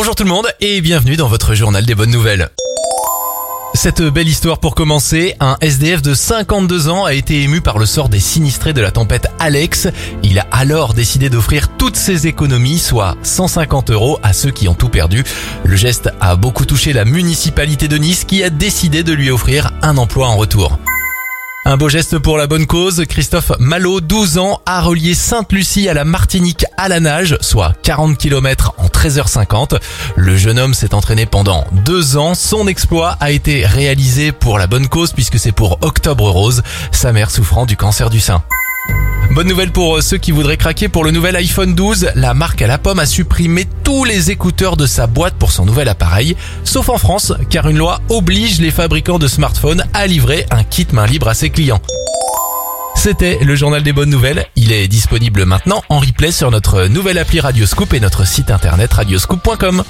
Bonjour tout le monde et bienvenue dans votre journal des bonnes nouvelles. Cette belle histoire pour commencer, un SDF de 52 ans a été ému par le sort des sinistrés de la tempête Alex. Il a alors décidé d'offrir toutes ses économies, soit 150 euros à ceux qui ont tout perdu. Le geste a beaucoup touché la municipalité de Nice qui a décidé de lui offrir un emploi en retour. Un beau geste pour la bonne cause, Christophe Malo, 12 ans, a relié Sainte-Lucie à la Martinique à la nage, soit 40 km 13h50. Le jeune homme s'est entraîné pendant deux ans. Son exploit a été réalisé pour la bonne cause puisque c'est pour Octobre Rose, sa mère souffrant du cancer du sein. Bonne nouvelle pour euh, ceux qui voudraient craquer pour le nouvel iPhone 12. La marque à la pomme a supprimé tous les écouteurs de sa boîte pour son nouvel appareil, sauf en France, car une loi oblige les fabricants de smartphones à livrer un kit main libre à ses clients. C'était le journal des bonnes nouvelles. Il est disponible maintenant en replay sur notre nouvelle appli Radioscoop et notre site internet radioscoop.com.